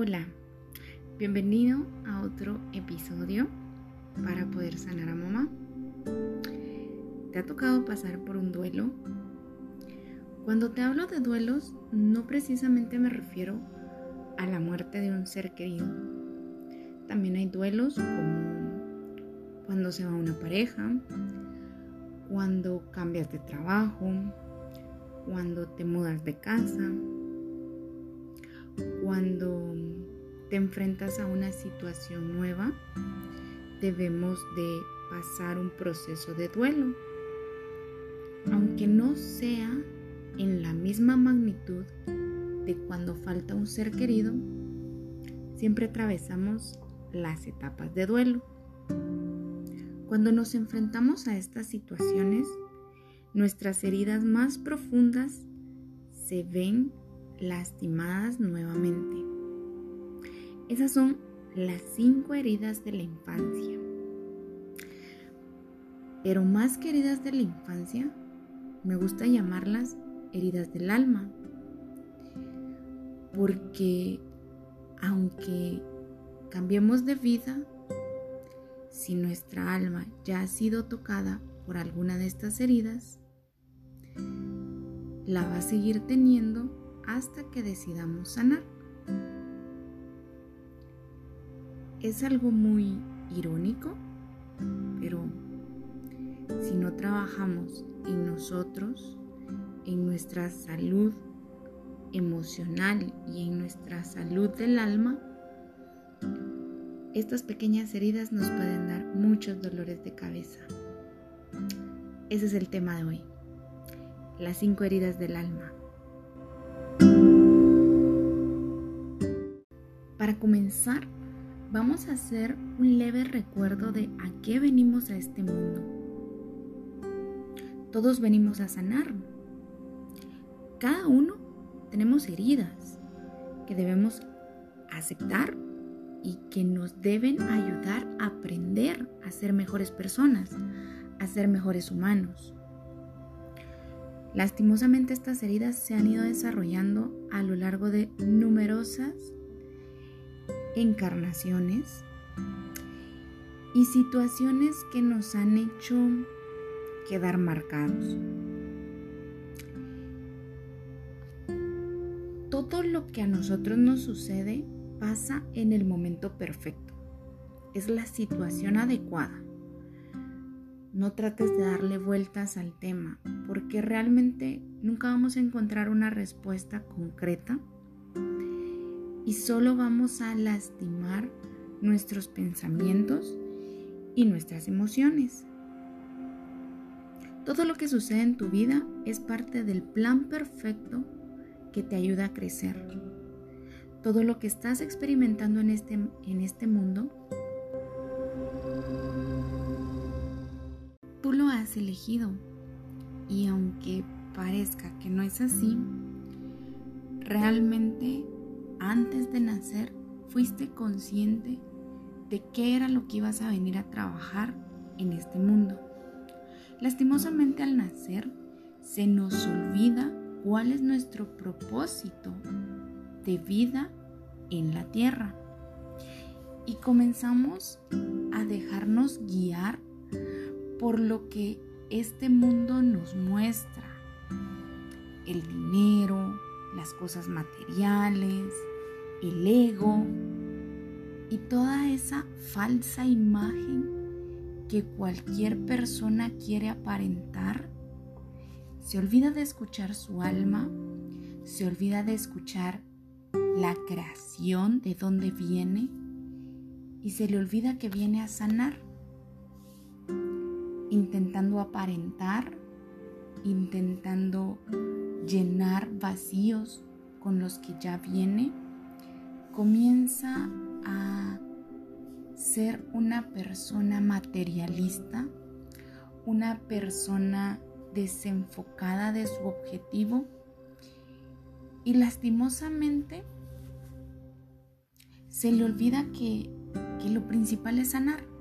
Hola, bienvenido a otro episodio para poder sanar a mamá. ¿Te ha tocado pasar por un duelo? Cuando te hablo de duelos, no precisamente me refiero a la muerte de un ser querido. También hay duelos como cuando se va una pareja, cuando cambias de trabajo, cuando te mudas de casa, cuando te enfrentas a una situación nueva, debemos de pasar un proceso de duelo. Aunque no sea en la misma magnitud de cuando falta un ser querido, siempre atravesamos las etapas de duelo. Cuando nos enfrentamos a estas situaciones, nuestras heridas más profundas se ven lastimadas nuevamente. Esas son las cinco heridas de la infancia. Pero más que heridas de la infancia, me gusta llamarlas heridas del alma. Porque aunque cambiemos de vida, si nuestra alma ya ha sido tocada por alguna de estas heridas, la va a seguir teniendo hasta que decidamos sanar. Es algo muy irónico, pero si no trabajamos en nosotros, en nuestra salud emocional y en nuestra salud del alma, estas pequeñas heridas nos pueden dar muchos dolores de cabeza. Ese es el tema de hoy, las cinco heridas del alma. Para comenzar, vamos a hacer un leve recuerdo de a qué venimos a este mundo. Todos venimos a sanar. Cada uno tenemos heridas que debemos aceptar y que nos deben ayudar a aprender a ser mejores personas, a ser mejores humanos. Lastimosamente estas heridas se han ido desarrollando a lo largo de numerosas encarnaciones y situaciones que nos han hecho quedar marcados. Todo lo que a nosotros nos sucede pasa en el momento perfecto. Es la situación adecuada. No trates de darle vueltas al tema porque realmente nunca vamos a encontrar una respuesta concreta y solo vamos a lastimar nuestros pensamientos y nuestras emociones. Todo lo que sucede en tu vida es parte del plan perfecto que te ayuda a crecer. Todo lo que estás experimentando en este, en este mundo, tú lo has elegido. Y aunque parezca que no es así, realmente antes de nacer fuiste consciente de qué era lo que ibas a venir a trabajar en este mundo. Lastimosamente al nacer se nos olvida cuál es nuestro propósito de vida en la tierra y comenzamos a dejarnos guiar por lo que este mundo nos muestra. El dinero, las cosas materiales, el ego y toda esa falsa imagen que cualquier persona quiere aparentar, se olvida de escuchar su alma, se olvida de escuchar la creación de dónde viene y se le olvida que viene a sanar, intentando aparentar, intentando llenar vacíos con los que ya viene comienza a ser una persona materialista, una persona desenfocada de su objetivo y lastimosamente se le olvida que, que lo principal es sanar.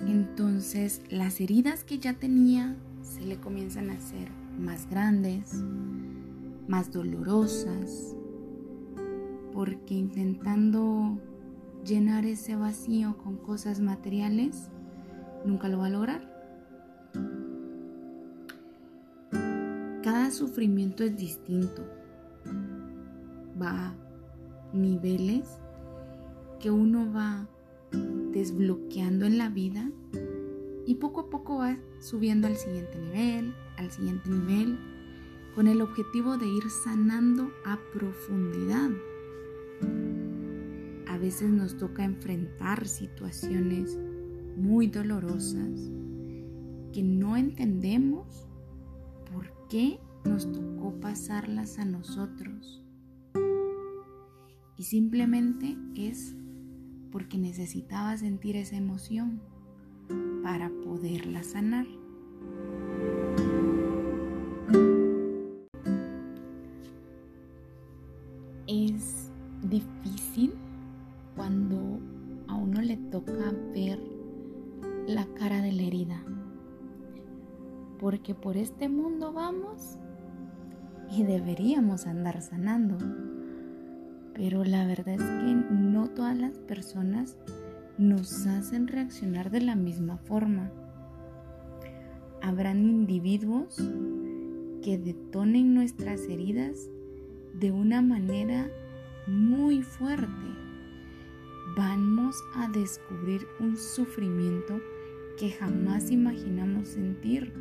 Entonces las heridas que ya tenía se le comienzan a hacer más grandes, más dolorosas, porque intentando llenar ese vacío con cosas materiales, nunca lo va a lograr. Cada sufrimiento es distinto, va a niveles que uno va desbloqueando en la vida y poco a poco va subiendo al siguiente nivel, al siguiente nivel, con el objetivo de ir sanando a profundidad. A veces nos toca enfrentar situaciones muy dolorosas que no entendemos por qué nos tocó pasarlas a nosotros. Y simplemente es porque necesitaba sentir esa emoción para poderla sanar. Es difícil cuando a uno le toca ver la cara de la herida, porque por este mundo vamos y deberíamos andar sanando, pero la verdad es que no todas las personas nos hacen reaccionar de la misma forma. Habrán individuos que detonen nuestras heridas de una manera muy fuerte. Vamos a descubrir un sufrimiento que jamás imaginamos sentir.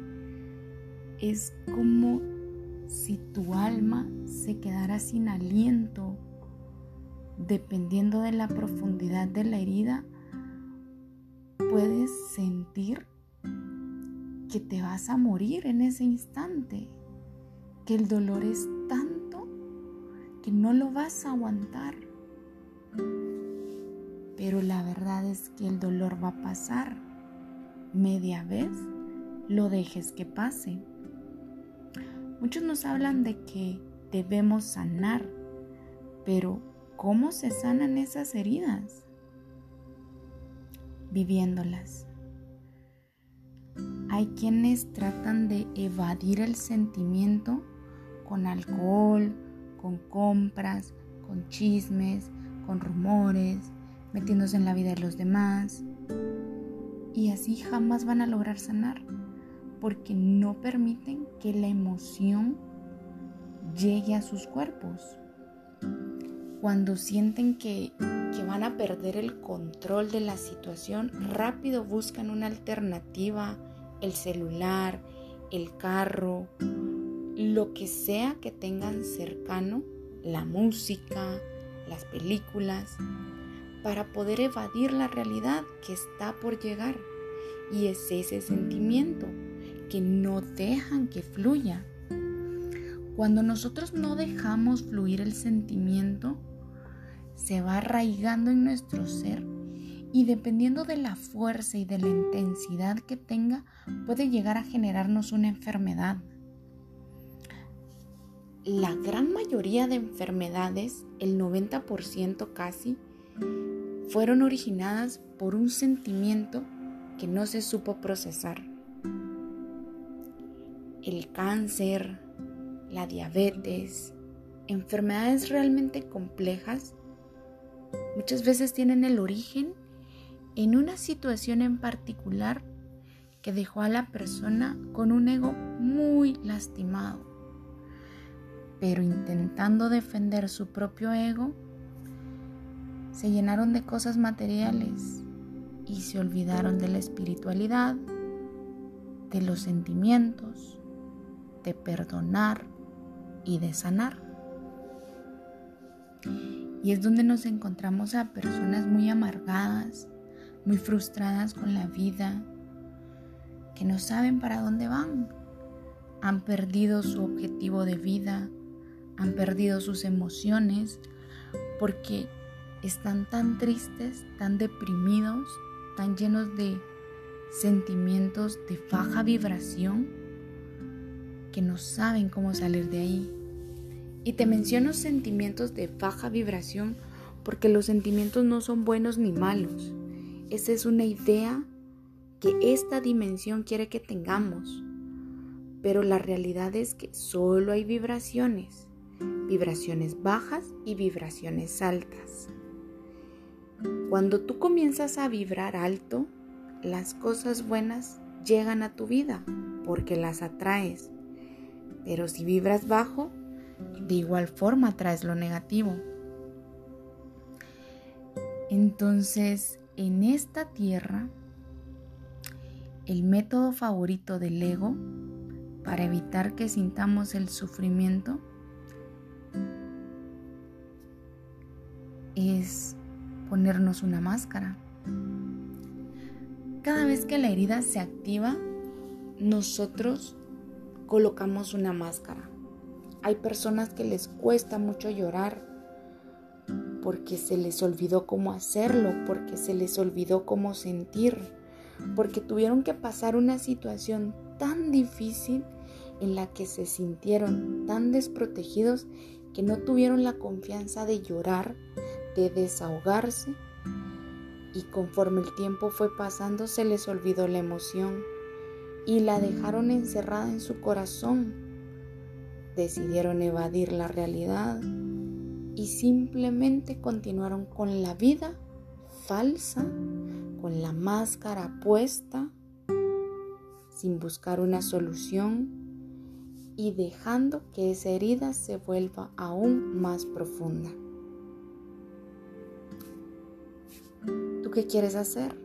Es como si tu alma se quedara sin aliento. Dependiendo de la profundidad de la herida, puedes sentir que te vas a morir en ese instante, que el dolor es tanto que no lo vas a aguantar. Pero la verdad es que el dolor va a pasar. Media vez lo dejes que pase. Muchos nos hablan de que debemos sanar, pero ¿cómo se sanan esas heridas? viviéndolas. Hay quienes tratan de evadir el sentimiento con alcohol, con compras, con chismes, con rumores, metiéndose en la vida de los demás. Y así jamás van a lograr sanar, porque no permiten que la emoción llegue a sus cuerpos. Cuando sienten que que van a perder el control de la situación, rápido buscan una alternativa, el celular, el carro, lo que sea que tengan cercano, la música, las películas, para poder evadir la realidad que está por llegar. Y es ese sentimiento que no dejan que fluya. Cuando nosotros no dejamos fluir el sentimiento, se va arraigando en nuestro ser y dependiendo de la fuerza y de la intensidad que tenga, puede llegar a generarnos una enfermedad. La gran mayoría de enfermedades, el 90% casi, fueron originadas por un sentimiento que no se supo procesar. El cáncer, la diabetes, enfermedades realmente complejas muchas veces tienen el origen en una situación en particular que dejó a la persona con un ego muy lastimado. Pero intentando defender su propio ego, se llenaron de cosas materiales y se olvidaron de la espiritualidad, de los sentimientos, de perdonar y de sanar. Y es donde nos encontramos a personas muy amargadas, muy frustradas con la vida, que no saben para dónde van. Han perdido su objetivo de vida, han perdido sus emociones, porque están tan tristes, tan deprimidos, tan llenos de sentimientos de baja vibración, que no saben cómo salir de ahí. Y te menciono sentimientos de baja vibración porque los sentimientos no son buenos ni malos. Esa es una idea que esta dimensión quiere que tengamos. Pero la realidad es que solo hay vibraciones. vibraciones bajas y vibraciones altas. Cuando tú comienzas a vibrar alto, las cosas buenas llegan a tu vida porque las atraes. Pero si vibras bajo, de igual forma atraes lo negativo. Entonces, en esta tierra, el método favorito del ego para evitar que sintamos el sufrimiento es ponernos una máscara. Cada vez que la herida se activa, nosotros colocamos una máscara. Hay personas que les cuesta mucho llorar porque se les olvidó cómo hacerlo, porque se les olvidó cómo sentir, porque tuvieron que pasar una situación tan difícil en la que se sintieron tan desprotegidos que no tuvieron la confianza de llorar, de desahogarse y conforme el tiempo fue pasando se les olvidó la emoción y la dejaron encerrada en su corazón. Decidieron evadir la realidad y simplemente continuaron con la vida falsa, con la máscara puesta, sin buscar una solución y dejando que esa herida se vuelva aún más profunda. ¿Tú qué quieres hacer?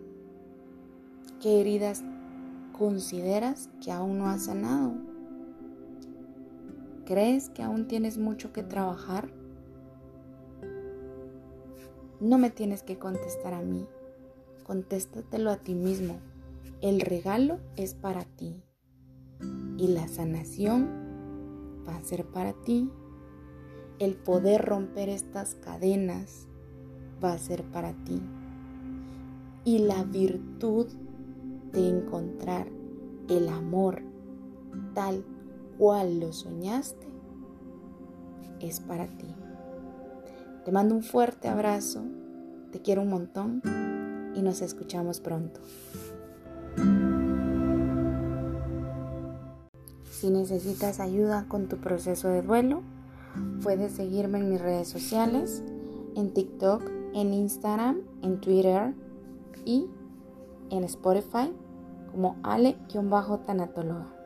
¿Qué heridas consideras que aún no has sanado? ¿Crees que aún tienes mucho que trabajar? No me tienes que contestar a mí, contéstatelo a ti mismo. El regalo es para ti y la sanación va a ser para ti. El poder romper estas cadenas va a ser para ti. Y la virtud de encontrar el amor tal cual lo soñaste es para ti. Te mando un fuerte abrazo, te quiero un montón y nos escuchamos pronto. Si necesitas ayuda con tu proceso de duelo, puedes seguirme en mis redes sociales, en TikTok, en Instagram, en Twitter y en Spotify como ale-tanatóloga.